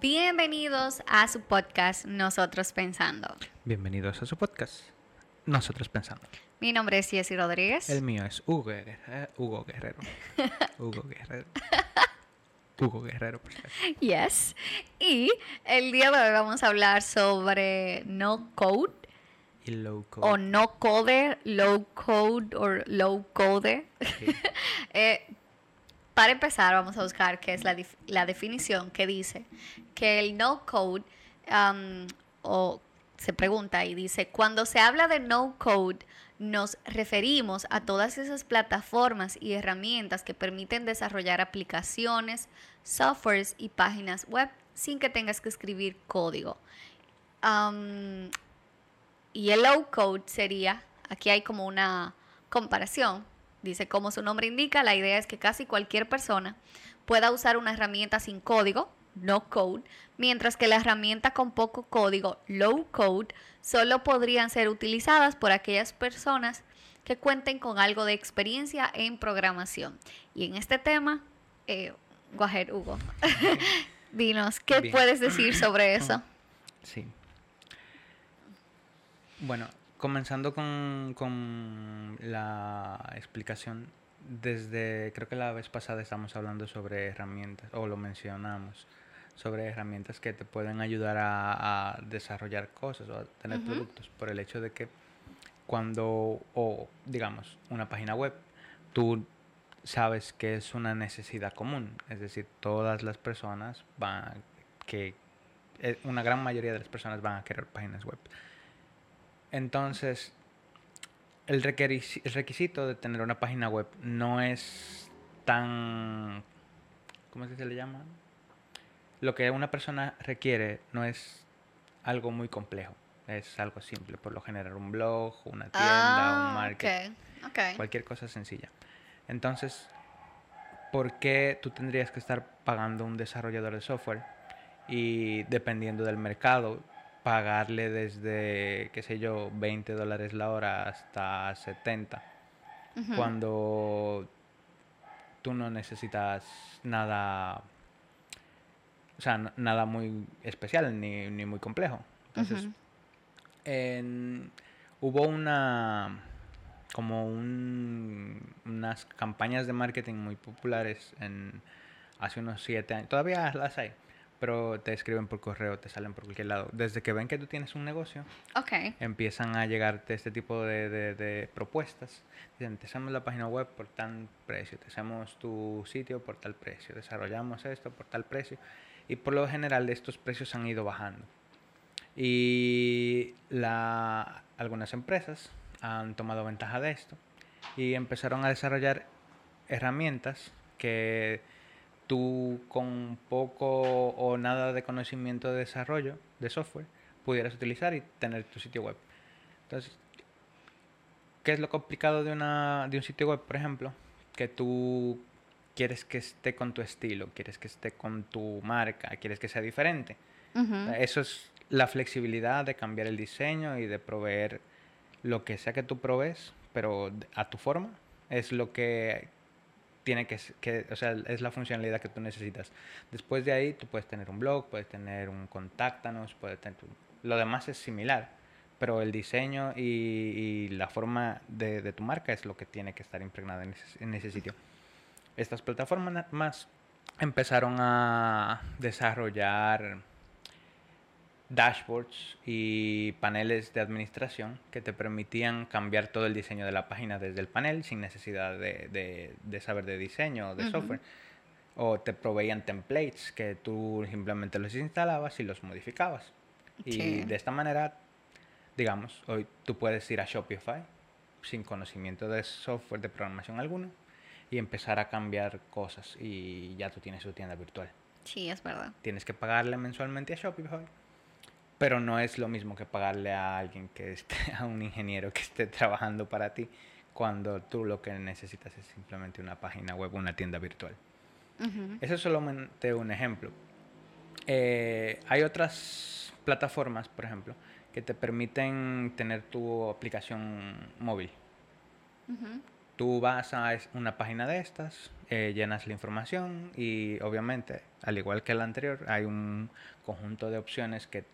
Bienvenidos a su podcast Nosotros Pensando. Bienvenidos a su podcast, Nosotros Pensando. Mi nombre es Jessy Rodríguez. El mío es Hugo Guerrero. Hugo Guerrero. Hugo Guerrero. Hugo Guerrero. Yes. Y el día de hoy vamos a hablar sobre no code Y low o code. no code, low code o low code. Sí. Eh, para empezar, vamos a buscar qué es la, definición que dice que el no code, o se pregunta y dice, cuando se habla de no code, nos referimos a todas esas plataformas y herramientas que permiten desarrollar aplicaciones, softwares y páginas web sin que tengas que escribir código. Y el low code sería, aquí hay como una comparación, dice como su nombre indica, la idea es que casi cualquier persona pueda usar una herramienta sin código, no code, mientras que la herramienta con poco código, low code, solo podrían ser utilizadas por aquellas personas que cuenten con algo de experiencia en programación. Y en este tema, eh, ahead, Hugo. Dinos, ¿qué Bien. puedes decir sobre eso? Sí. Bueno, comenzando con, con la explicación, desde, creo que la vez pasada estamos hablando sobre herramientas, o lo mencionamos, sobre herramientas que te pueden ayudar a, a desarrollar cosas o a tener productos, por el hecho de que cuando, o digamos, una página web, tú sabes que es una necesidad común, es decir, todas las personas van, que eh, una gran mayoría de las personas van a querer páginas web. Entonces, el, requisito de tener una página web no es tan... ¿Cómo es que se le llama? Lo que una persona requiere no es algo muy complejo, es algo simple, por lo general un blog, una tienda, un market, ok, ok. cualquier cosa sencilla. Entonces, ¿por qué tú tendrías que estar pagando un desarrollador de software y dependiendo del mercado, pagarle desde, qué sé yo, 20 dólares la hora hasta 70, Ujú. cuando tú no necesitas nada, o sea, nada muy especial ni, ni muy complejo? Entonces, en- hubo una como un- unas campañas de marketing muy populares en hace unos siete años todavía las hay pero te escriben por correo te salen por cualquier lado desde que ven que tú tienes un negocio Ok. empiezan a llegarte este tipo de, de- de propuestas. Dicen, te hacemos la página web por tal precio, te hacemos tu sitio por tal precio, desarrollamos esto por tal precio. Y por lo general estos precios han ido bajando. Y la, algunas empresas han tomado ventaja de esto y empezaron a desarrollar herramientas que tú con poco o nada de conocimiento de desarrollo de software pudieras utilizar y tener tu sitio web. Entonces, ¿qué es lo complicado de, una, de un sitio web, por ejemplo? Que tú quieres que esté con tu estilo, quieres que esté con tu marca, quieres que sea diferente. Eso es la flexibilidad de cambiar el diseño y de proveer lo que sea que tú provees, pero a tu forma. Es lo que tiene que, o sea, es la funcionalidad que tú necesitas. Después de ahí, tú puedes tener un blog, puedes tener un contáctanos, puedes tener lo demás es similar, pero el diseño y, la forma de, tu marca es lo que tiene que estar impregnada en ese, en ese sitio. Estas plataformas más empezaron a desarrollar dashboards y paneles de administración que te permitían cambiar todo el diseño de la página desde el panel sin necesidad de, de- de saber de diseño o de Ujú. software. O te proveían templates que tú simplemente los instalabas y los modificabas. Y Sí. de esta manera, digamos, hoy tú puedes ir a Shopify sin conocimiento de software de programación alguno y empezar a cambiar cosas y ya tú tienes tu tienda virtual Sí, es verdad. tienes que pagarle mensualmente a Shopify. Pero no es lo mismo que pagarle a alguien que esté, a un ingeniero que esté trabajando para ti, cuando tú lo que necesitas es simplemente una página web, una tienda virtual. Ujú. Eso es solamente un ejemplo. Eh, hay otras plataformas, por ejemplo, que te permiten tener tu aplicación móvil. Ujú. Tú vas a una página de estas, eh, llenas la información y obviamente, al igual que la anterior, hay un conjunto de opciones que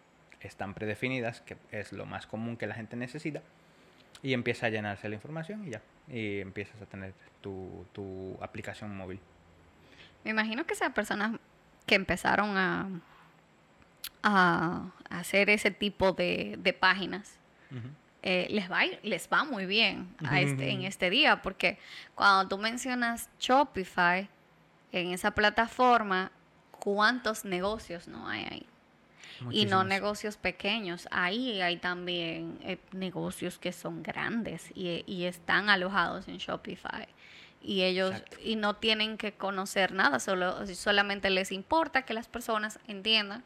están predefinidas, que es lo más común que la gente necesita, y empieza a llenarse la información y ya, y empiezas a tener tu, tu aplicación móvil. Me imagino que esas personas que empezaron a, a hacer ese tipo de, de páginas, eh, les, va, les va muy bien a este, en este día, porque cuando tú mencionas Shopify, en esa plataforma, ¿cuántos negocios no hay ahí? Y no negocios pequeños. Ahí hay también eh, negocios que son grandes y, y están alojados en Shopify. Y ellos Exacto. y no tienen que conocer nada, solo, solamente les importa que las personas entiendan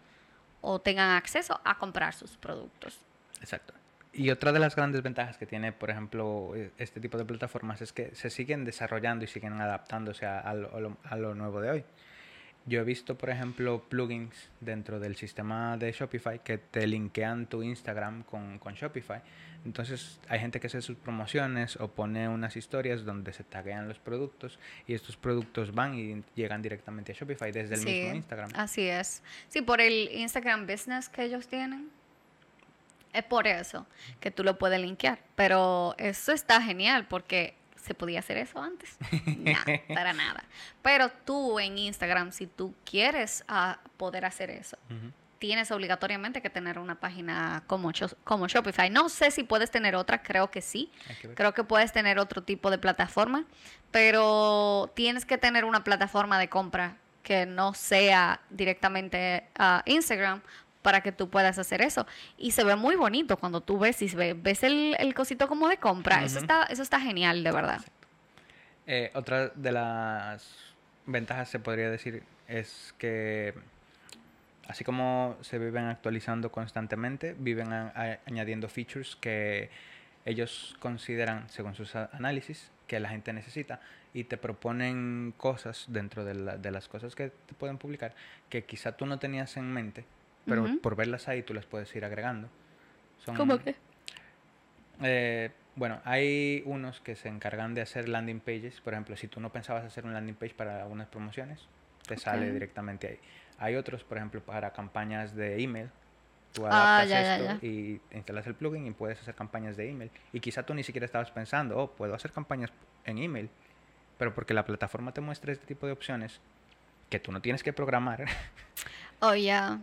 o tengan acceso a comprar sus productos. Exacto. Y otra de las grandes ventajas que tiene, por ejemplo, e- este tipo de plataformas es que se siguen desarrollando y siguen adaptándose a lo- a lo nuevo de hoy. Yo he visto, por ejemplo, plugins dentro del sistema de Shopify que te linkean tu Instagram con, con Shopify. Entonces hay gente que hace sus promociones o pone unas historias donde se taguean los productos y estos productos van y llegan directamente a Shopify desde el mismo Instagram. Así es. Sí, por el Instagram Business que ellos tienen. Es por eso que tú lo puedes linkear. Pero eso está genial porque se podía hacer eso antes. No, para nada. Pero tú en Instagram, si tú quieres ah, poder hacer eso, tienes obligatoriamente que tener una página como, como Shopify. No sé si puedes tener otra, creo que sí. Que. Creo que puedes tener otro tipo de plataforma, pero tienes que tener una plataforma de compra que no sea directamente a Instagram para que tú puedas hacer eso. Y se ve muy bonito cuando tú ves y se ve- ves el, el cosito como de compra. Eso está, eso está genial, de verdad. Eh, otra de las ventajas se podría decir es que así como se viven actualizando constantemente, viven a- a- añadiendo features que ellos consideran, según sus análisis, que la gente necesita y te proponen cosas dentro de, la- de las cosas que te pueden publicar que quizá tú no tenías en mente, pero por verlas ahí tú las puedes ir agregando. Son, ¿Cómo que? eh, bueno, hay unos que se encargan de hacer landing pages. Por ejemplo, si tú no pensabas hacer un landing page para algunas promociones, te sale directamente ahí. Hay otros, por ejemplo, para campañas de email. Tú Ah, adaptas ya, ya, esto y instalas el plugin y puedes hacer campañas de email. Y quizá tú ni siquiera estabas pensando, oh, puedo hacer campañas en email. Pero porque la plataforma te muestra este tipo de opciones que tú no tienes que programar. Oh, ya.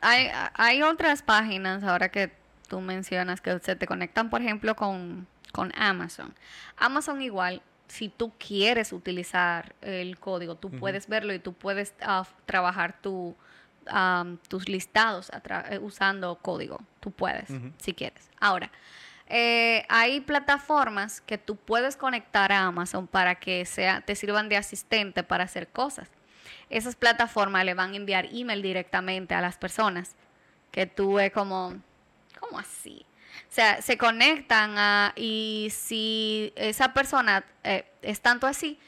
Hay, hay otras páginas ahora que tú mencionas que se te conectan, por ejemplo, con, con Amazon. Amazon igual, si tú quieres utilizar el código, tú puedes verlo y tú puedes ah, trabajar tu, am, tus listados eh, usando código. Tú puedes, si quieres. Ahora, eh, hay plataformas que tú puedes conectar a Amazon para que sea, te sirvan de asistente para hacer cosas. Esas plataformas le van a enviar email directamente a las personas. Que tú es como, ¿cómo así? O sea, se conectan a, y si esa persona eh, es tanto así,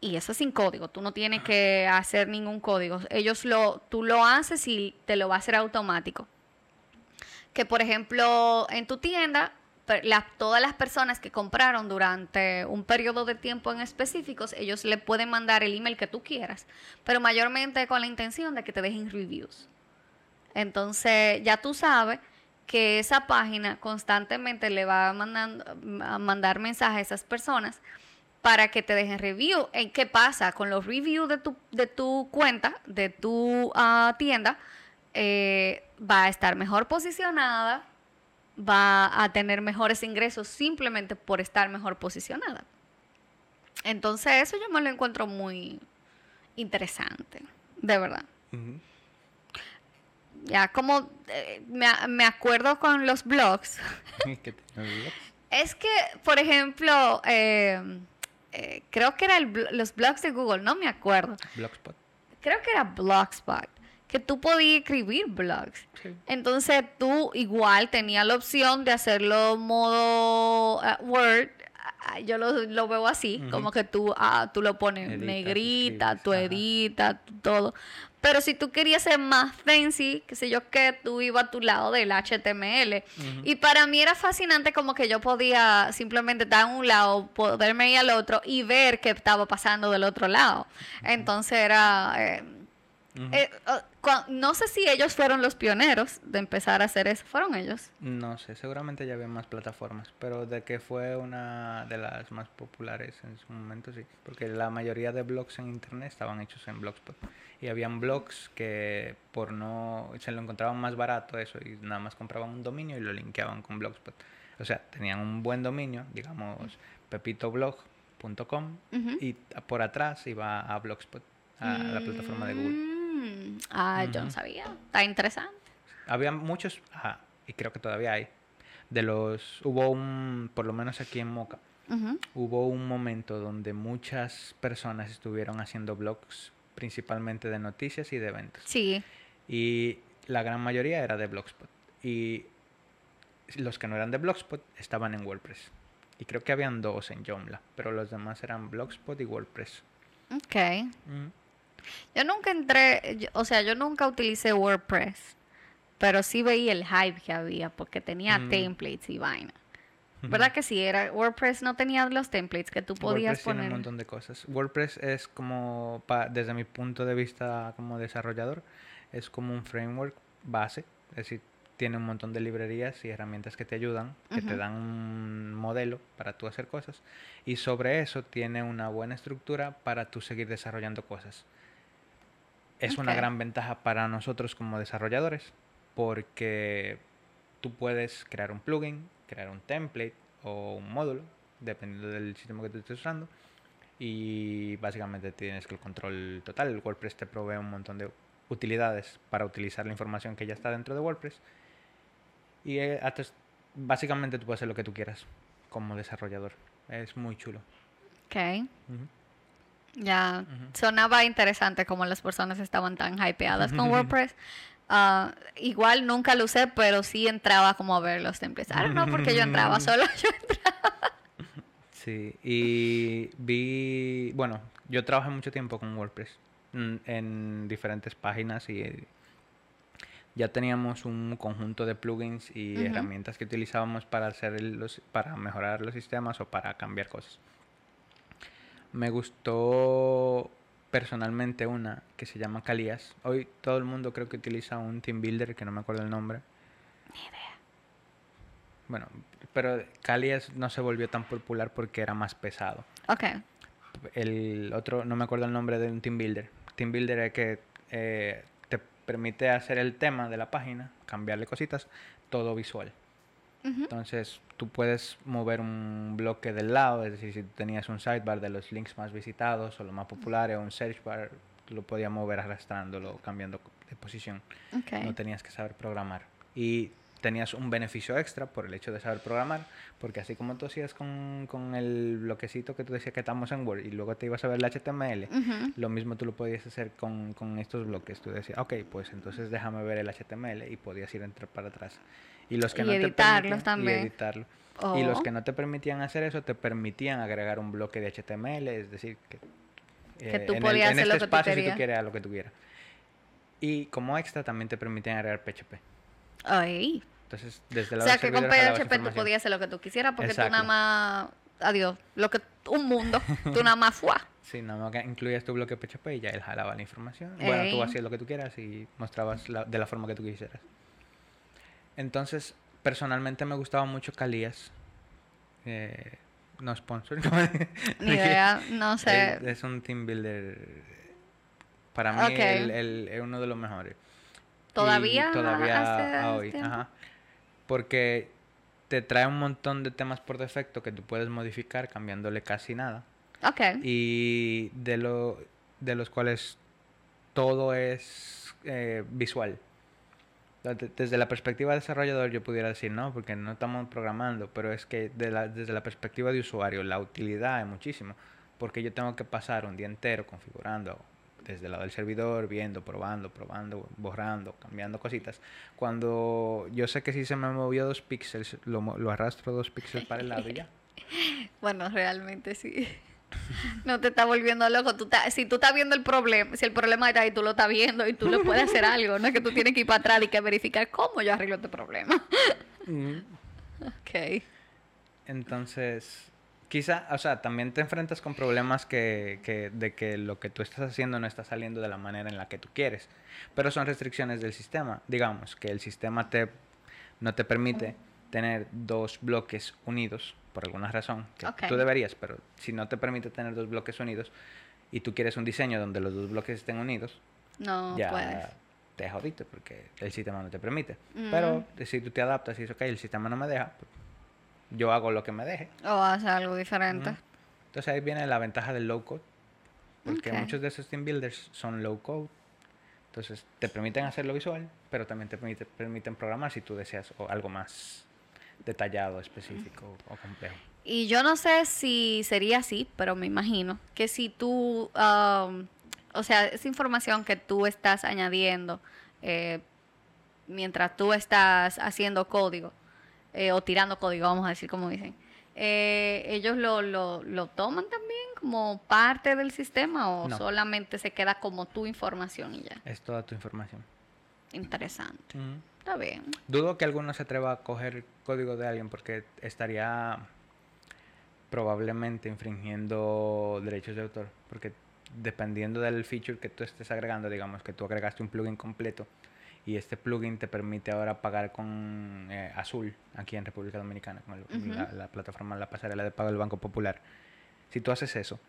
y eso es sin código, tú no tienes que hacer ningún código. Ellos lo, tú lo haces y te lo va a hacer automático que por ejemplo en tu tienda per- la- todas las personas que compraron durante un periodo de tiempo en específicos, ellos le pueden mandar el email que tú quieras, pero mayormente con la intención de que te dejen reviews. Entonces ya tú sabes que esa página constantemente le va a, mandando- a mandar mensajes a esas personas para que te dejen review. ¿En qué pasa? Con los reviews de tu, de tu cuenta, de tu ah, tienda, eh, va a estar mejor posicionada, va a tener mejores ingresos simplemente por estar mejor posicionada. Entonces eso yo me lo encuentro muy interesante, de verdad. Ya como eh, me, me acuerdo con los blogs, ¿Qué es que, por ejemplo, eh, eh, creo que eran los blogs de Google, no me acuerdo. Blogspot. Creo que era Blogspot, que tú podías escribir blogs. Sí. Entonces tú igual tenías la opción de hacerlo modo ah, Word. ah, Yo lo, lo veo así, como que tú, ah, tú lo pones negrita, tú editas, todo. Pero si tú querías ser más fancy, qué sé yo, que tú ibas a tu lado del HTML. Y para mí era fascinante como que yo podía simplemente estar en un lado, poderme ir al otro y ver qué estaba pasando del otro lado. Entonces era... Eh, no sé si ellos fueron los pioneros de empezar a hacer eso. ¿Fueron ellos? No sé, seguramente ya había más plataformas, pero de que fue una de las más populares en su momento, sí. Porque la mayoría de blogs en internet estaban hechos en Blogspot. Y habían blogs que por no se lo encontraban más barato eso y nada más compraban un dominio y lo linkeaban con Blogspot. O sea, tenían un buen dominio, digamos pepitoblog.com y por atrás iba a Blogspot, a la plataforma de Google. Ah, yo no sabía. Está interesante. Había muchos, y creo que todavía hay, de los, hubo un, por lo menos aquí en Moca, hubo un momento donde muchas personas estuvieron haciendo blogs, principalmente de noticias y de eventos. Sí. Y la gran mayoría era de Blogspot. Y los que no eran de Blogspot estaban en WordPress. Y creo que habían dos en Joomla, pero los demás eran Blogspot y WordPress. Ok. Yo nunca entré, o sea, yo nunca utilicé WordPress, pero sí veía el hype que había porque tenía mm. templates y vaina. ¿Verdad que sí? Era, WordPress no tenía los templates que tú podías WordPress poner. Tiene un montón de cosas. WordPress es como, desde mi punto de vista como desarrollador, es como un framework base. Es decir, tiene un montón de librerías y herramientas que te ayudan, que te dan un modelo para tú hacer cosas. Y sobre eso tiene una buena estructura para tú seguir desarrollando cosas es una gran ventaja para nosotros como desarrolladores porque tú puedes crear un plugin, crear un template o un módulo, dependiendo del sistema que tú estés usando. Y básicamente tienes el control total. El WordPress te provee un montón de utilidades para utilizar la información que ya está dentro de WordPress. Y eh, básicamente tú puedes hacer lo que tú quieras como desarrollador. Es muy chulo. Ok. Ya, sonaba interesante como las personas estaban tan hypeadas con WordPress. Ah, igual nunca lo usé, pero sí entraba como a ver los templates. Ahora no porque yo entraba, solo yo entraba. Sí, y vi, bueno, yo trabajé mucho tiempo con WordPress en diferentes páginas y ya teníamos un conjunto de plugins y herramientas que utilizábamos para hacer los, para mejorar los sistemas o para cambiar cosas. Me gustó personalmente una que se llama Calias. Hoy todo el mundo creo que utiliza un team builder que no me acuerdo el nombre. Ni idea. Bueno, pero Calias no se volvió tan popular porque era más pesado. Ok. El otro, no me acuerdo el nombre de un team builder. Team builder es que eh, te permite hacer el tema de la página, cambiarle cositas, todo visual. Entonces, tú puedes mover un bloque del lado, es decir, si tenías un sidebar de los links más visitados o los más populares o un search bar, lo podías mover arrastrándolo, cambiando de posición. No tenías que saber programar. Y tenías un beneficio extra por el hecho de saber programar, porque así como tú hacías con, con el bloquecito que tú decías que estamos en Word y luego te ibas a ver el HTML, lo mismo tú lo podías hacer con, con estos bloques. Tú decías, ok, pues entonces déjame ver el HTML y podías ir entrar para atrás. Y los que no editarlos también. Y editarlo. Y los oh. que no te permitían hacer eso, te permitían agregar un bloque de HTML, es decir, que, que tú podías hacer este lo que espacio si tú quieres lo que tú quieras. Y como extra también te permitían agregar PHP. Ay. Entonces, desde la O sea, que con PHP tú podías hacer lo que tú quisieras porque tú nada más, adiós, lo que un mundo, tú nada más fuá. Sí, nada más que incluías tu bloque PHP y ya él jalaba la información. Bueno, tú hacías lo que tú quieras y mostrabas de la forma que tú quisieras. Entonces, personalmente me gustaba mucho Calías. Eh, no sponsor. Ni idea, no sé. Es, un team builder. Para mí, es uno de los mejores. ¿Todavía? todavía hoy. Ajá. Porque te trae un montón de temas por defecto que tú puedes modificar cambiándole casi nada. Ok. Y de, lo, de los cuales todo es eh, visual. Desde la perspectiva de desarrollador yo pudiera decir no, porque no estamos programando, pero es que desde la perspectiva de usuario la utilidad es muchísimo, porque yo tengo que pasar un día entero configurando desde el lado del servidor, viendo, probando, probando, borrando, cambiando cositas. Cuando yo sé que si se me movió dos píxeles, lo, lo arrastro dos píxeles para el lado y ya. Bueno, realmente sí. No te está volviendo loco. Tú si tú estás viendo el problema, si el problema está ahí, tú lo estás viendo y tú lo puedes hacer algo. No es que tú tienes que ir para atrás y que verificar cómo yo arreglo este problema. ok. Entonces, quizá, o sea, también te enfrentas con problemas que, que, de que lo que tú estás haciendo no está saliendo de la manera en la que tú quieres. Pero son restricciones del sistema. Digamos que el sistema te, no te permite tener dos bloques unidos por alguna razón. Que tú deberías, pero si no te permite tener dos bloques unidos y tú quieres un diseño donde los dos bloques estén unidos, No ya puedes. te jodiste porque el sistema no te permite. Mm. Pero si tú te adaptas y dices, ok, el sistema no me deja, pues, yo hago lo que me deje. O hacer algo diferente. Entonces ahí viene la ventaja del low code. Porque muchos de esos team builders son low code. Entonces te permiten hacerlo visual, pero también te permite- permiten programar si tú deseas o algo más detallado, específico o complejo. Y yo no sé si sería así, pero me imagino que si tú, um, o sea, esa información que tú estás añadiendo eh, mientras tú estás haciendo código eh, o tirando código, vamos a decir como dicen, eh, ellos lo, lo, lo toman también como parte del sistema o No. solamente se queda como tu información y ya. Es toda tu información. Interesante. Está bien. Dudo que alguno se atreva a coger código de alguien porque estaría probablemente infringiendo derechos de autor. Porque dependiendo del feature que tú estés agregando, digamos que tú agregaste un plugin completo y este plugin te permite ahora pagar con eh, Azul aquí en República Dominicana, con el- la, la plataforma, la pasarela de pago del Banco Popular. Si tú haces eso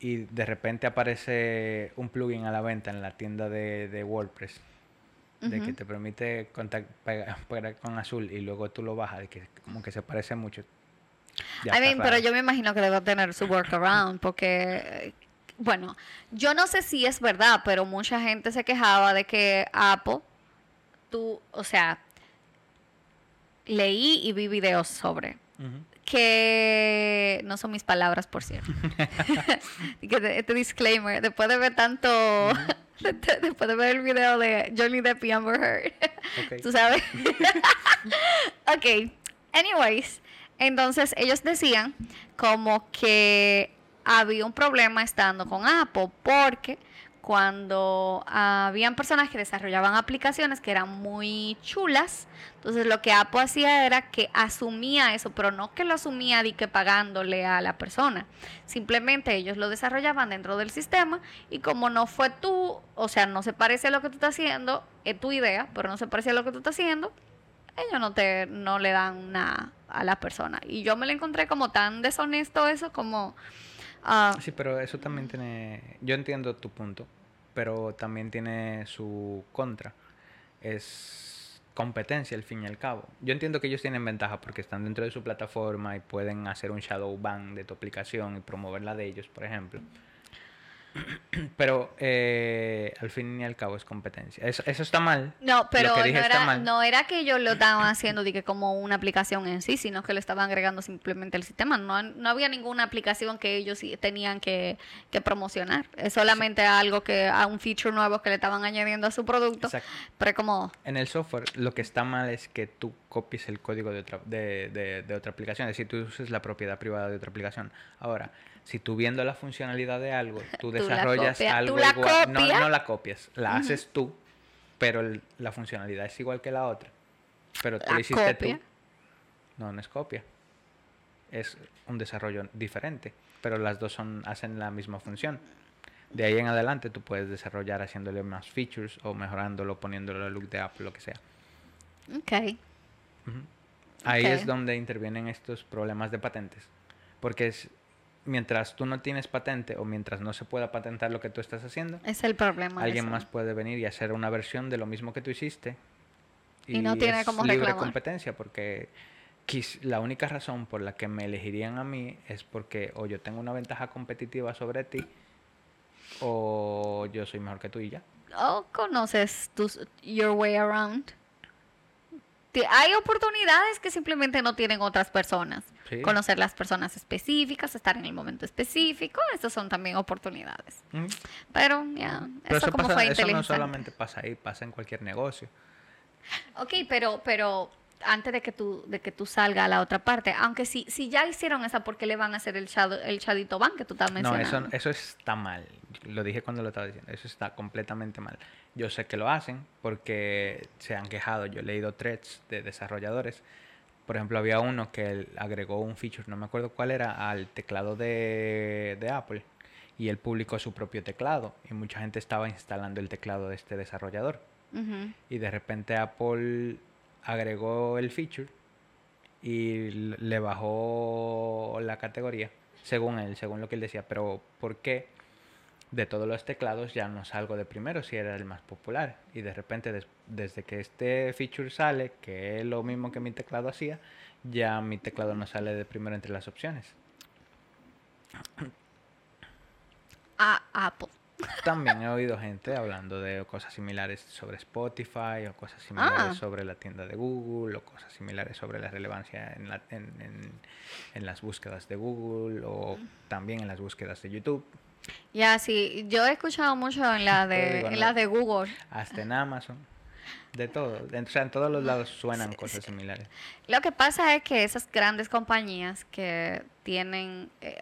y de repente aparece un plugin a la venta en la tienda de, de WordPress de que te permite pagar con azul y luego tú lo bajas, de que como que se parece mucho. I mean, pero yo me imagino que debe tener su workaround porque, bueno, yo no sé si es verdad, pero mucha gente se quejaba de que Apple, tú, o sea, leí y vi videos sobre que no son mis palabras, por cierto. Este disclaimer, después de ver tanto, después de ver el video de Johnny Depp y Amber Heard, tú sabes. ok, anyways, entonces ellos decían como que había un problema estando con Apple porque cuando habían personas que desarrollaban aplicaciones que eran muy chulas, entonces lo que Apple hacía era que asumía eso, pero no que lo asumía de que pagándole a la persona. Simplemente ellos lo desarrollaban dentro del sistema y como no fue tú, o sea, no se parece a lo que tú estás haciendo, es tu idea, pero no se parece a lo que tú estás haciendo, ellos no te no le dan nada a la persona. Y yo me lo encontré como tan deshonesto eso como ah, Sí, pero eso también tiene, yo entiendo tu punto, pero también tiene su contra. Es competencia al fin y al cabo. Yo entiendo que ellos tienen ventaja porque están dentro de su plataforma y pueden hacer un shadow ban de tu aplicación y promoverla de ellos, por ejemplo. Pero eh, al fin y al cabo es competencia. Eso, eso está mal. No, pero no era, mal. no era que ellos lo estaban haciendo de que como una aplicación en sí, sino que lo estaban agregando simplemente al sistema. No, no había ninguna aplicación que ellos tenían que, que promocionar. Es solamente algo que, a un feature nuevo que le estaban añadiendo a su producto. Exacto. Pero como, En el software lo que está mal es que tú copies el código de otra, de, de- de otra aplicación, es decir, tú uses la propiedad privada de otra aplicación. Ahora, si tú viendo la funcionalidad de algo, tú Tú la desarrollas algo tú la igual, no, no la copias, la haces tú, pero el- la funcionalidad es igual que la otra. Pero tú La lo hiciste copia. tú. No, no es copia. Es un desarrollo diferente, pero las dos son hacen la misma función. De ahí en adelante tú puedes desarrollar haciéndole más features o mejorándolo, poniéndole look de Apple, lo que sea. ok. Ahí es donde intervienen estos problemas de patentes. Porque es, mientras tú no tienes patente o mientras no se pueda patentar lo que tú estás haciendo, Es el problema. alguien eso. más puede venir y hacer una versión de lo mismo que tú hiciste. Y no tiene es cómo libre reclamar. competencia porque la única razón por la que me elegirían a mí es porque o yo tengo una ventaja competitiva sobre ti o yo soy mejor que tú y ya. ¿O conoces tus, your way around? Hay oportunidades que simplemente no tienen otras personas. Sí. Conocer las personas específicas, estar en el momento específico, esas son también oportunidades. Pero ya, Pero eso, eso, como pasa- fue eso no solamente pasa ahí, pasa en cualquier negocio. Ok, pero, pero antes de que tú de que tú salga a la otra parte. Aunque si, si ya hicieron esa, ¿por qué le van a hacer el, shadow, el shadito ban que tú estás No, mencionando? eso, eso está mal. Lo dije cuando lo estaba diciendo. Eso está completamente mal. Yo sé que lo hacen porque se han quejado. Yo he leído threads de desarrolladores. Por ejemplo, había uno que agregó un feature, no me acuerdo cuál era, al teclado de, de Apple. Y él publicó su propio teclado. Y mucha gente estaba instalando el teclado de este desarrollador. Ujú. Y de repente Apple agregó el feature y le bajó la categoría, según él, según lo que él decía. Pero ¿por qué de todos los teclados ya no salgo de primero si era el más popular? Y de repente des- desde que este feature sale, que es lo mismo que mi teclado hacía, ya mi teclado no sale de primero entre las opciones. Apple. También he oído gente hablando de cosas similares sobre Spotify o cosas similares Ah. sobre la tienda de Google o cosas similares sobre la relevancia en, la- en, en- en las búsquedas de Google o también en las búsquedas de YouTube, Ya, sí, yo he escuchado mucho en la de, en no. la de Google. hasta en Amazon, de todo. O sea, en todos los lados suenan cosas similares. Lo que pasa es que esas grandes compañías que tienen... eh,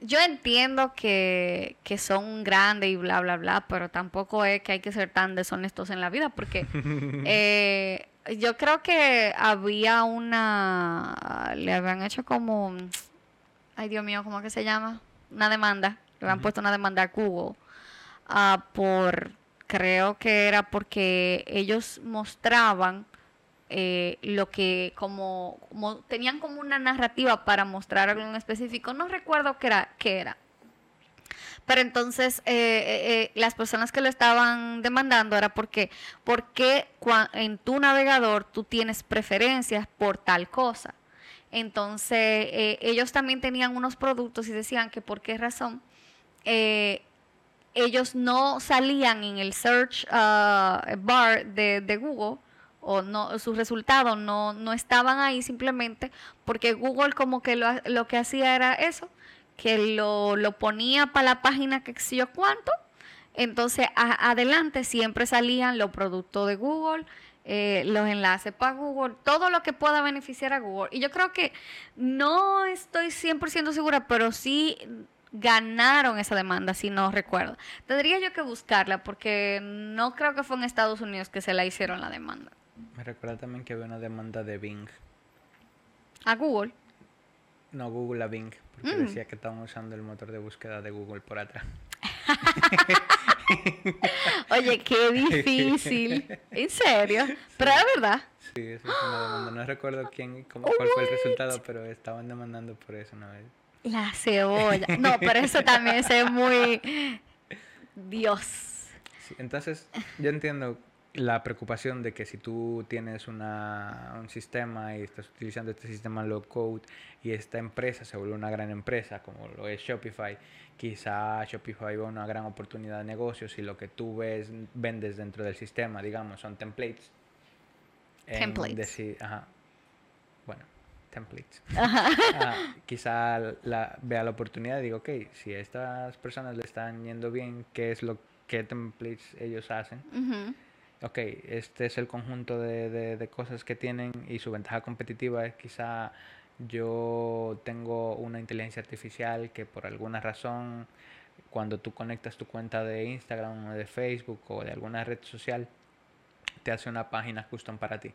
yo entiendo que, que son grandes y bla, bla, bla, pero tampoco es que hay que ser tan deshonestos en la vida porque eh, yo creo que había una... Le habían hecho como... Ay, Dios mío, ¿cómo que se llama? Una demanda. Le habían puesto una demanda a Google ah, por... Creo que era porque ellos mostraban eh, lo que como, tenían como una narrativa para mostrar algo en específico, no recuerdo qué era, qué era. Pero entonces eh, eh, las personas que lo estaban demandando era porque, porque en tu navegador tú tienes preferencias por tal cosa. Entonces ellos también tenían unos productos y decían que por qué razón ellos no salían en el search ah, bar de, de Google o no sus resultados no, no estaban ahí simplemente porque Google como que lo, lo que hacía era eso, que lo, lo ponía para la página que sé yo cuánto, entonces a- adelante siempre salían los productos de Google, eh, los enlaces para Google, todo lo que pueda beneficiar a Google. Y yo creo que no estoy 100% segura, pero sí ganaron esa demanda, si no recuerdo. Tendría yo que buscarla porque no creo que fue en Estados Unidos que se la hicieron la demanda. Me recuerda también que había una demanda de Bing. A Google. No, Google a Bing, porque Mm. decía que estaban usando el motor de búsqueda de Google por atrás. Oye, qué difícil. En serio. Pero es verdad. Sí, eso es una demanda. No recuerdo quién, cómo, cuál fue el resultado, pero estaban demandando por eso una vez. La cebolla. No, pero eso también es muy... Dios. Sí, entonces, yo entiendo la preocupación de que si tú tienes una, un sistema y estás utilizando este sistema low code y esta empresa se vuelve una gran empresa como lo es Shopify, quizá Shopify va una gran oportunidad de negocios y lo que tú ves, vendes dentro del sistema, digamos, son templates. en Templates. decir- ajá, bueno, templates. Ah, quizá la, vea la oportunidad y digo, ok, si a estas personas le están yendo bien, ¿qué es lo que templates ellos hacen? Ok, este es el conjunto de, de- de cosas que tienen y su ventaja competitiva es quizá yo tengo una inteligencia artificial que por alguna razón cuando tú conectas tu cuenta de Instagram o de Facebook o de alguna red social te hace una página custom para ti.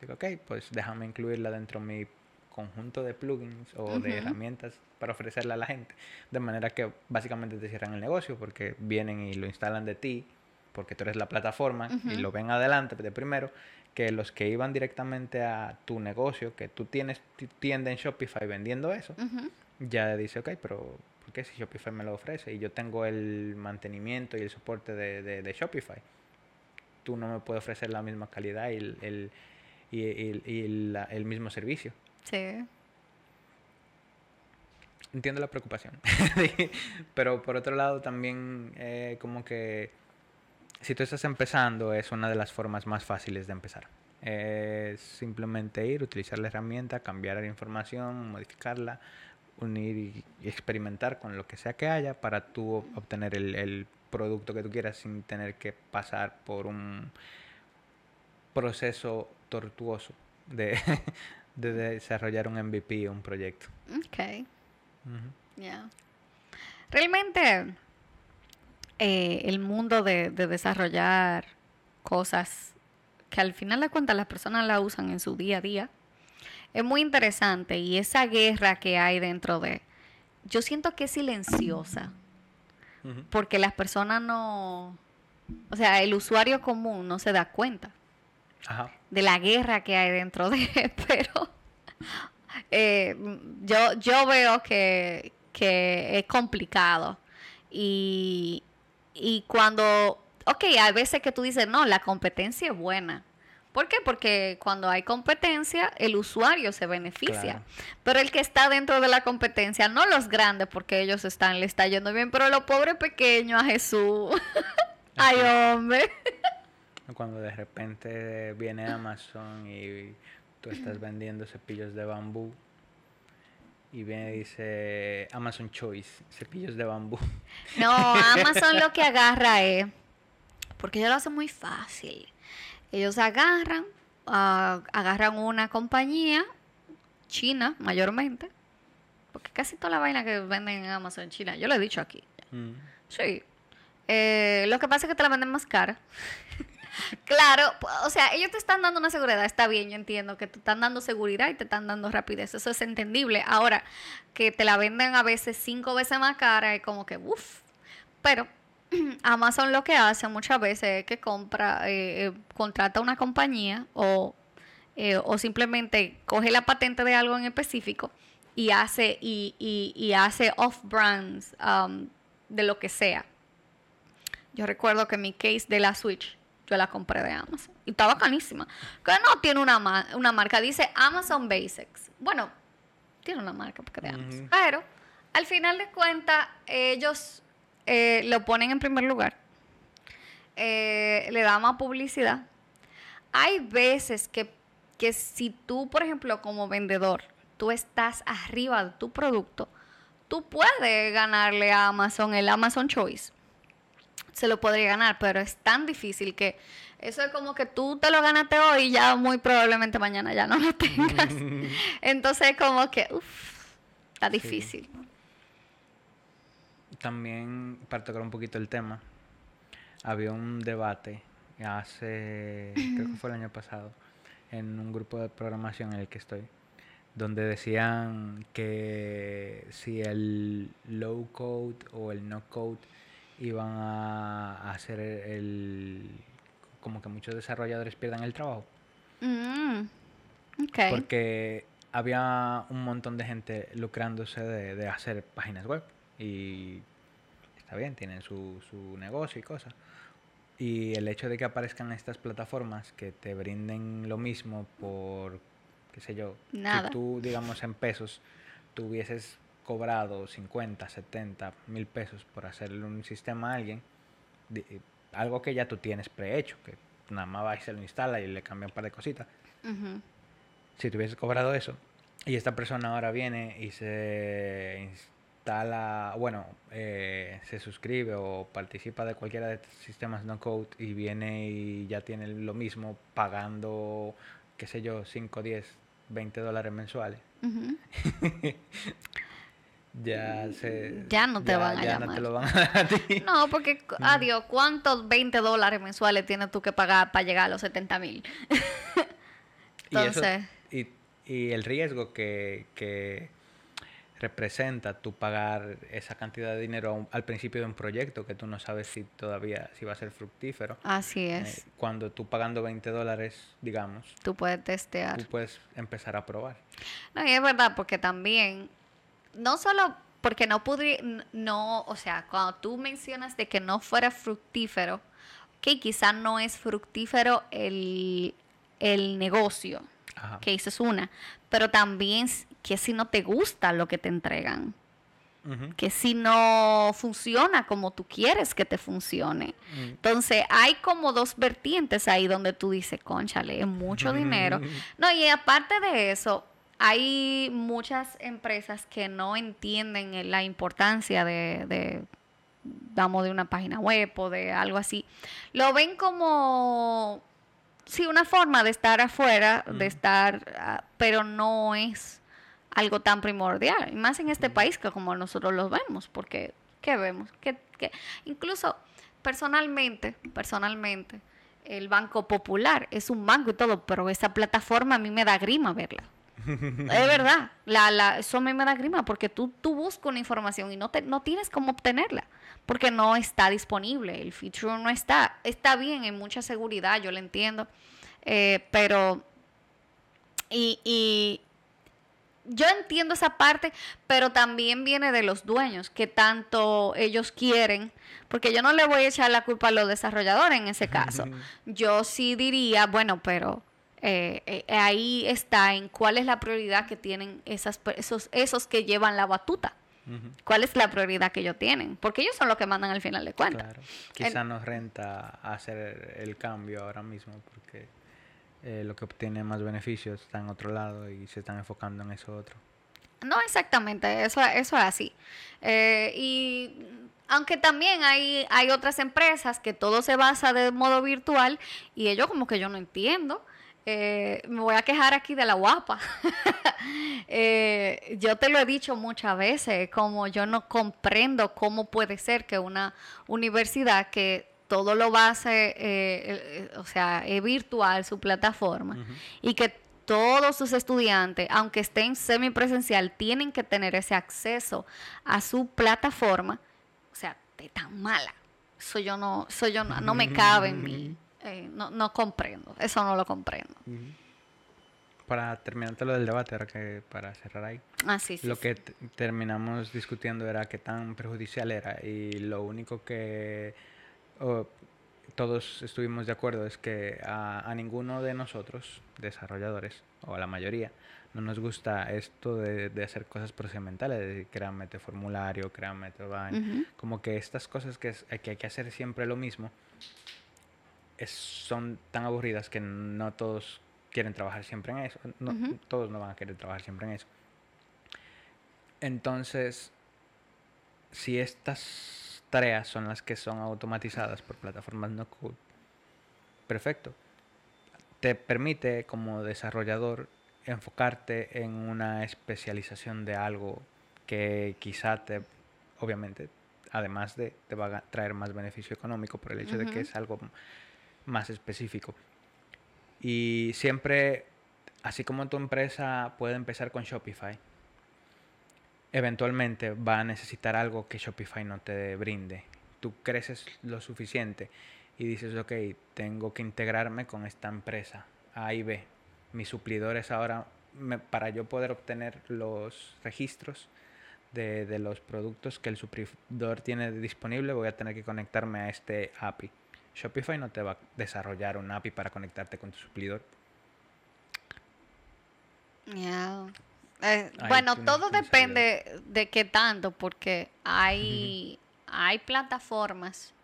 Digo, ok, pues déjame incluirla dentro de mi conjunto de plugins o de herramientas para ofrecerla a la gente. De manera que básicamente te cierran el negocio porque vienen y lo instalan de ti, porque tú eres la plataforma y lo ven adelante de primero, que los que iban directamente a tu negocio, que tú tienes tu tienda en Shopify vendiendo eso, Ujú. ya dice, ok, pero ¿por qué si Shopify me lo ofrece? Y yo tengo el mantenimiento y el soporte de, de- de Shopify. Tú no me puedes ofrecer la misma calidad y el, el- y, y- y la- el mismo servicio. Sí. Entiendo la preocupación. pero por otro lado también eh, como que si tú estás empezando es una de las formas más fáciles de empezar. Es simplemente ir, utilizar la herramienta, cambiar la información, modificarla, unir y, experimentar con lo que sea que haya para tú ob- obtener el, el producto que tú quieras sin tener que pasar por un proceso tortuoso de, de desarrollar un MVP, un proyecto. Ok. Ya. Realmente, eh, el mundo de, de desarrollar cosas que al final de cuentas las personas la usan en su día a día, es muy interesante y esa guerra que hay dentro de, yo siento que es silenciosa, porque las personas no, o sea, el usuario común no se da cuenta Ajá. de la guerra que hay dentro de, pero eh, yo, yo veo que, que es complicado. Y, y cuando, ok, hay veces que tú dices, no, la competencia es buena. ¿Por qué? Porque cuando hay competencia, el usuario se beneficia. Claro. Pero el que está dentro de la competencia, no los grandes, porque ellos están, le está yendo bien, pero los pobres pequeños, a Jesús. Ay, hombre. Cuando de repente viene Amazon y tú estás vendiendo cepillos de bambú y viene y dice Amazon Choice, cepillos de bambú. No, Amazon lo que agarra es, porque ellos lo hacen muy fácil. Ellos agarran, ah, agarran una compañía china mayormente, porque casi toda la vaina que venden en Amazon China, yo lo he dicho aquí. Mm. Sí. Eh, lo que pasa es que te la venden más cara. claro, o sea, ellos te están dando una seguridad, está bien, yo entiendo que te están dando seguridad y te están dando rapidez, eso es entendible. Ahora, que te la venden a veces cinco veces más cara, es como que, uff. Pero Amazon lo que hace muchas veces es que compra, eh, eh, contrata una compañía o, eh, o simplemente coge la patente de algo en específico y hace, y, y- y hace off-brands um, de lo que sea. Yo recuerdo que mi case de la Switch, yo la compré de Amazon. Y estaba carísima. Que no tiene una, ma- una marca, dice Amazon Basics. Bueno, tiene una marca porque de Amazon. Pero al final de cuentas, ellos eh, lo ponen en primer lugar. Eh, le dan más publicidad. Hay veces que, que si tú, por ejemplo, como vendedor, tú estás arriba de tu producto, tú puedes ganarle a Amazon el Amazon Choice. Se lo podría ganar, pero es tan difícil que eso es como que tú te lo ganaste hoy y ya muy probablemente mañana ya no lo tengas. Entonces como que, uff, está difícil. También, para tocar un poquito el tema, había un debate hace, creo que fue el año pasado, en un grupo de programación en el que estoy, donde decían que si el low code o el no code iban a hacer el, como que muchos desarrolladores pierdan el trabajo. Mm, ok. Porque había un montón de gente lucrándose de, de hacer páginas web. Y está bien, tienen su, su negocio y cosas. Y el hecho de que aparezcan estas plataformas que te brinden lo mismo por, qué sé yo, Nada. si tú, digamos, en pesos, tú hubieses cobrado 50, 70 mil pesos por hacerle un sistema a alguien, di- algo que ya tú tienes prehecho, que nada más va y se lo instala y le cambia un par de cositas Ujú. si te hubieses cobrado eso y esta persona ahora viene y se instala, bueno, eh, se suscribe o participa de cualquiera de estos sistemas no code y viene y ya tiene lo mismo pagando, qué sé yo, 5, 10, 20 dólares mensuales. Ujú. Ya se... Ya no te van a ya no llamar. te lo van a dar a ti. No, porque, adiós, ¿cuántos 20 dólares mensuales tienes tú que pagar para llegar a los 70 mil? Y eso- Entonces, y, y el riesgo que, que representa tú pagar esa cantidad de dinero un- al principio de un proyecto que tú no sabes si todavía si va a ser fructífero. así eh, es. cuando tú pagando 20 dólares, digamos, Tú puedes testear. tú puedes empezar a probar. No, y es verdad, porque también, no solo porque no pude, no, o sea, cuando tú mencionas de que no fuera fructífero, que quizá no es fructífero el, el negocio, Ajá. que eso es una, pero también que si no te gusta lo que te entregan, que si no funciona como tú quieres que te funcione. Mm. Entonces, hay como dos vertientes ahí donde tú dices, conchale, es mucho dinero. No, y aparte de eso, hay muchas empresas que no entienden la importancia de, de, vamos, de una página web o de algo así. Lo ven como sí, una forma de estar afuera, de estar, ah, pero no es algo tan primordial, y más en este país que como nosotros lo vemos, porque ¿qué vemos? Que, incluso personalmente, personalmente, el Banco Popular es un banco y todo, pero esa plataforma a mí me da grima verla. Es verdad, la, la, eso a mí me da grima porque tú, tú buscas una información y no, te, no tienes cómo obtenerla porque no está disponible, el feature no está. Está bien en mucha seguridad, yo lo entiendo, eh, pero... Y, y, yo entiendo esa parte, pero también viene de los dueños, que tanto ellos quieren, porque yo no le voy a echar la culpa a los desarrolladores en ese caso. Yo sí diría, bueno, pero eh, eh, ahí está en cuál es la prioridad que tienen esas, esos, esos que llevan la batuta. ¿Cuál es la prioridad que ellos tienen? Porque ellos son los que mandan al final de cuentas. Claro. Quizá nos renta hacer el cambio ahora mismo porque eh, lo que obtiene más beneficios está en otro lado y se están enfocando en eso otro. No exactamente, eso, eso es así. Eh, y aunque también hay, hay otras empresas que todo se basa de modo virtual y ellos como que yo no entiendo. Eh, me voy a quejar aquí de la guapa. yo te lo he dicho muchas veces, como yo no comprendo cómo puede ser que una universidad que todo lo base, eh, eh, o sea, es virtual su plataforma y que todos sus estudiantes, aunque estén semipresencial, tienen que tener ese acceso a su plataforma, o sea, de tan mala. Eso yo no, eso yo no, me cabe en mí. Eh, no, no comprendo, eso no lo comprendo. Para terminar lo del debate, ahora que para cerrar ahí, ah, sí, lo que terminamos discutiendo era qué tan perjudicial era y lo único que todos estuvimos de acuerdo es que a, ninguno de nosotros, desarrolladores, o a la mayoría, no nos gusta esto de, hacer cosas procedimentales, de decir, créame este formulario, créame este Como que estas cosas que, es, que hay que hacer siempre lo mismo es, son tan aburridas que no todos quieren trabajar siempre en eso. No, Todos no van a querer trabajar siempre en eso. Entonces, si estas tareas son las que son automatizadas por plataformas no code, perfecto. Te permite como desarrollador enfocarte en una especialización de algo que quizá te, obviamente, además de te va a traer más beneficio económico por el hecho de que es algo más específico. Y siempre, así como tu empresa puede empezar con Shopify, eventualmente va a necesitar algo que Shopify no te brinde. Tú creces lo suficiente y dices, ok, tengo que integrarme con esta empresa A y B. Mis suplidores ahora, para yo poder obtener los registros de, de, los productos que el suplidor tiene disponible, voy a tener que conectarme a este API. Shopify no te va a desarrollar un API para conectarte con tu suplidor. Yeah. Eh, bueno, todo depende de qué tanto, porque hay, hay plataformas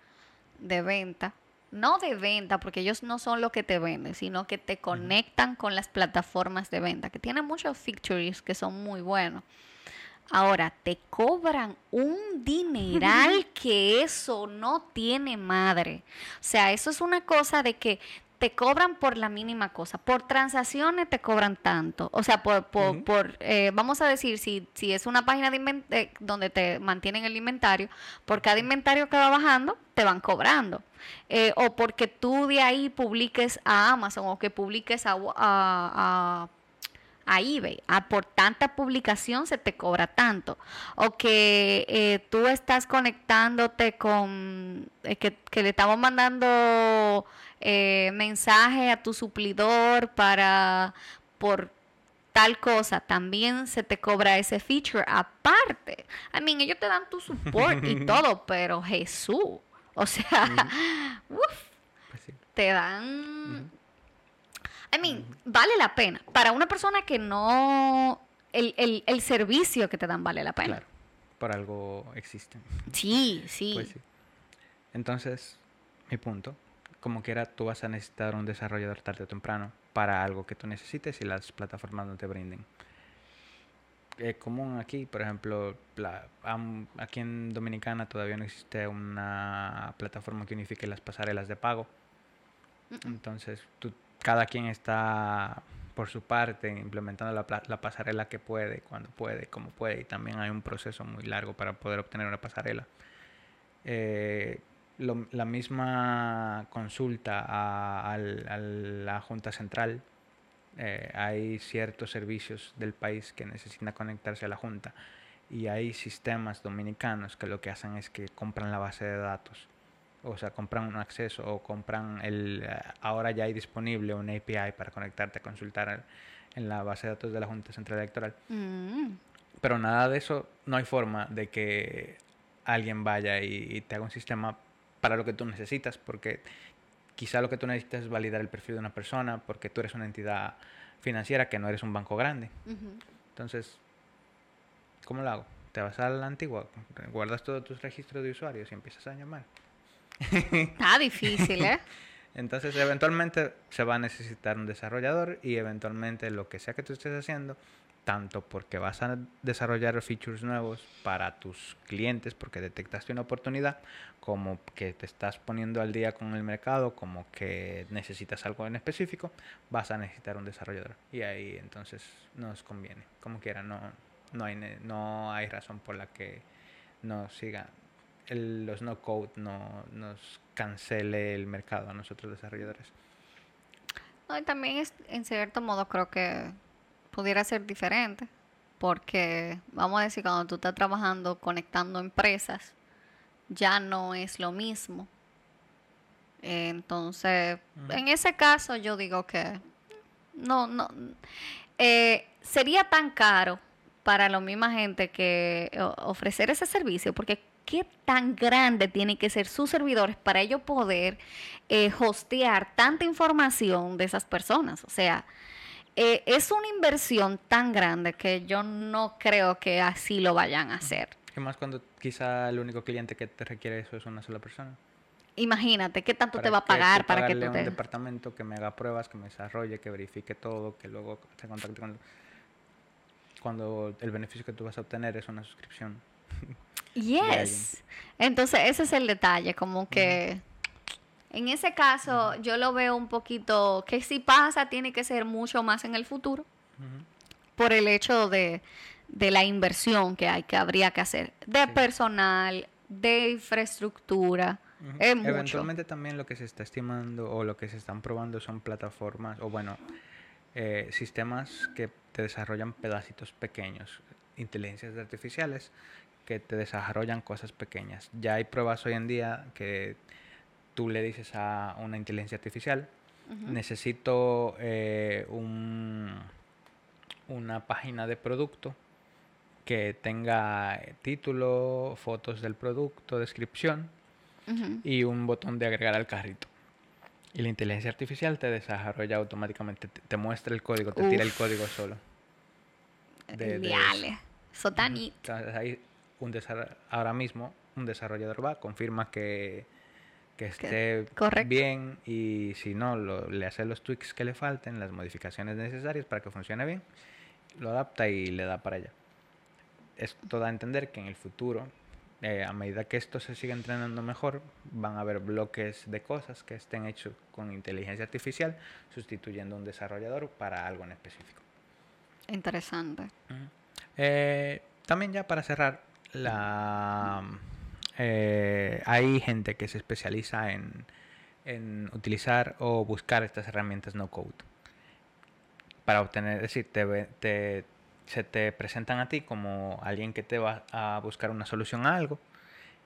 de venta, no de venta, porque ellos no son lo que te venden, sino que te conectan con las plataformas de venta, que tienen muchos features que son muy buenos. Ahora, te cobran un dineral que eso no tiene madre. O sea, eso es una cosa de que te cobran por la mínima cosa. Por transacciones te cobran tanto. O sea, por, por, eh, vamos a decir, si, si es una página de eh, donde te mantienen el inventario, por cada inventario que va bajando, te van cobrando. Eh, o porque tú de ahí publiques a Amazon o que publiques a, a, a eBay. Ah, por tanta publicación se te cobra tanto. O que tú estás conectándote con, que, que, le estamos mandando eh, mensaje a tu suplidor para por tal cosa, también se te cobra ese feature aparte. I mean, ellos te dan tu support y todo, pero Jesús, o sea, pues te dan... I mean, vale la pena. Para una persona que no... El, el, servicio que te dan vale la pena. Claro, por algo existen. Sí, sí. Pues sí. Entonces, mi punto como quiera, tú vas a necesitar un desarrollador tarde o temprano para algo que tú necesites y las plataformas no te brinden. Es común aquí, por ejemplo, aquí en Dominicana todavía no existe una plataforma que unifique las pasarelas de pago. Entonces, tú cada quien está por su parte implementando la, la pasarela que puede, cuando puede, como puede, y también hay un proceso muy largo para poder obtener una pasarela. Eh, la misma consulta a la Junta Central, eh, hay ciertos servicios del país que necesitan conectarse a la Junta y hay sistemas dominicanos que lo que hacen es que compran la base de datos o sea, compran un acceso o compran el... eh, Ahora ya hay disponible un API para conectarte a consultar en la base de datos de la Junta Central Electoral. Mm. Pero nada de eso, no hay forma de que alguien vaya y, y te haga un sistema para lo que tú necesitas, porque quizá lo que tú necesitas es validar el perfil de una persona, porque tú eres una entidad financiera que no eres un banco grande. Entonces, ¿cómo lo hago? Te vas a la antigua, guardas todos tus registros de usuarios y empiezas a llamar. Está difícil, ¿eh? Entonces, eventualmente se va a necesitar un desarrollador y eventualmente lo que sea que tú estés haciendo, tanto porque vas a desarrollar features nuevos para tus clientes porque detectaste una oportunidad, como que te estás poniendo al día con el mercado, como que necesitas algo en específico, vas a necesitar un desarrollador. Y ahí entonces nos conviene. Como quiera, no, no, hay, no hay razón por la que no siga el- los no code no nos cancele el mercado a nosotros desarrolladores. No, y también es, en cierto modo creo que pudiera ser diferente, porque vamos a decir, cuando tú estás trabajando conectando empresas, ya no es lo mismo. Entonces, en ese caso yo digo que no, no, eh, sería tan caro para la misma gente que o- ofrecer ese servicio, porque qué tan grande tienen que ser sus servidores para ellos poder eh, hostear tanta información de esas personas. O sea, eh, es una inversión tan grande que yo no creo que así lo vayan a hacer. ¿Qué más cuando quizá el único cliente que te requiere eso es una sola persona? Imagínate qué tanto te ¿Para va a pagar para que tú a un te... departamento que me haga pruebas, que me desarrolle, que verifique todo, que luego se contacte con... Cuando el beneficio que tú vas a obtener es una suscripción. Yes. Entonces, ese es el detalle, como que en ese caso yo lo veo un poquito que si pasa tiene que ser mucho más en el futuro por el hecho de, de la inversión que hay que habría que hacer de Sí. personal, de infraestructura, es mucho. Eventualmente también lo que se está estimando o lo que se están probando son plataformas o bueno, eh, sistemas que te desarrollan pedacitos pequeños, inteligencias artificiales que te desarrollan cosas pequeñas. Ya hay pruebas hoy en día que tú le dices a una inteligencia artificial, necesito eh, un, una página de producto que tenga título, fotos del producto, descripción y un botón de agregar al carrito. Y la inteligencia artificial te desarrolla automáticamente, te, te muestra el código, te tira el código solo. de- de eso. Eso tan. Entonces ahí un ahora mismo un desarrollador va, confirma que, que esté correcto. bien y si no, lo- le hace los tweaks que le falten, las modificaciones necesarias para que funcione bien, lo adapta y le da para allá. Esto da a entender que en el futuro, eh, a medida que esto se siga entrenando mejor, van a haber bloques de cosas que estén hechos con inteligencia artificial, sustituyendo a un desarrollador para algo en específico. Interesante. Ujú. Eh, también ya para cerrar, la, eh, hay gente que se especializa en, en utilizar o buscar estas herramientas no code para obtener, es decir, te, se te presentan a ti como alguien que te va a buscar una solución a algo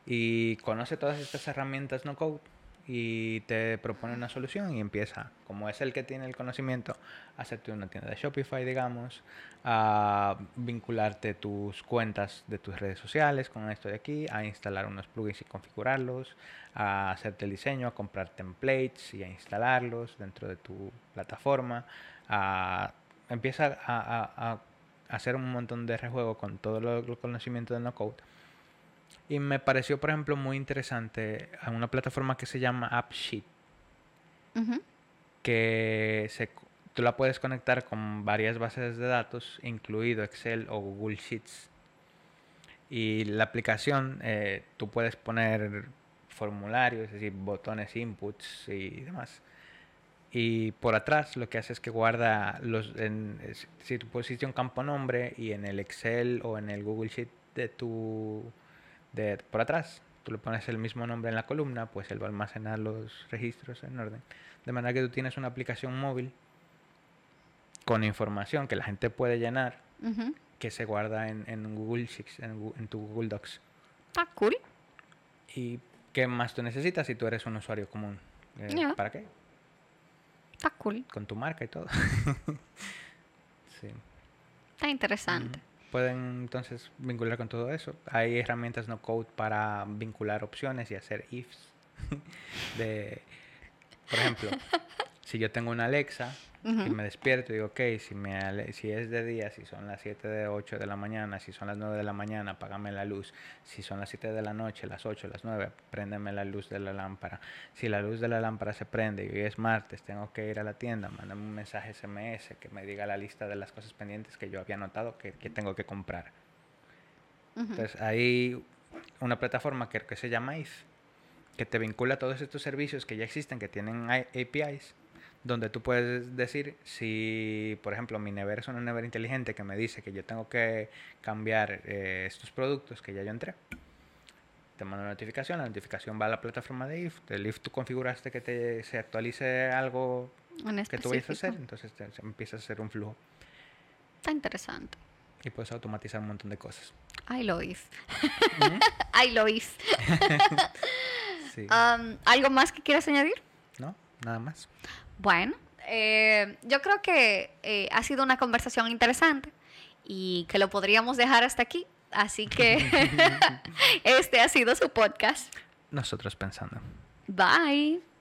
y conoce todas estas herramientas no code y te propone una solución y empieza, como es el que tiene el conocimiento, a hacerte una tienda de Shopify, digamos, a vincularte tus cuentas de tus redes sociales con esto de aquí, a instalar unos plugins y configurarlos, a hacerte el diseño, a comprar templates y a instalarlos dentro de tu plataforma, a empieza a, a- hacer un montón de rejuego con todo el conocimiento de no code. Y me pareció, por ejemplo, muy interesante a una plataforma que se llama AppSheet, Ujú. que se, tú la puedes conectar con varias bases de datos, incluido Excel o Google Sheets. Y la aplicación, eh, tú puedes poner formularios, es decir, botones, inputs y demás. Y por atrás lo que hace es que guarda los... En, si tú pusiste un campo nombre y en el Excel o en el Google Sheet de tu... De, por atrás, tú le pones el mismo nombre en la columna, pues él va a almacenar los registros en orden. De manera que tú tienes una aplicación móvil con información que la gente puede llenar que se guarda en, en Google Sheets, en, en tu Google Docs. Está cool. ¿Y qué más tú necesitas si tú eres un usuario común? Eh. ¿Para qué? Está cool. Con tu marca y todo. sí. Está interesante. Pueden entonces vincular con todo eso. Hay herramientas no code para vincular opciones y hacer ifs. de, por ejemplo, si yo tengo una Alexa y me despierto y digo, ok, si, me si es de día, si son las 7 de 8 de la mañana, si son las 9 de la mañana, apágame la luz. Si son las 7 de la noche, las 8, las 9, préndeme la luz de la lámpara. Si la luz de la lámpara se prende y hoy es martes, tengo que ir a la tienda, mándame un mensaje SMS que me diga la lista de las cosas pendientes que yo había notado que, que tengo que comprar. Entonces hay una plataforma que, que se llama IF, que te vincula a todos estos servicios que ya existen, que tienen APIs, donde tú puedes decir si, por ejemplo, mi nevera es una nevera inteligente que me dice que yo tengo que cambiar eh, estos productos que ya yo entré. Te manda una notificación, la notificación va a la plataforma de IF, del IF tú configuraste que te, se actualice algo que tú vayas a hacer, entonces te, se empieza a hacer un flujo Está interesante. y puedes automatizar un montón de cosas. I lo. Ujú. I lo. Sí. Um, ¿Algo más que quieras añadir? ¿No? Nada más. Bueno, eh, yo creo que eh, ha sido una conversación interesante y que lo podríamos dejar hasta aquí. Así que este ha sido su podcast. Nosotros pensando. Bye.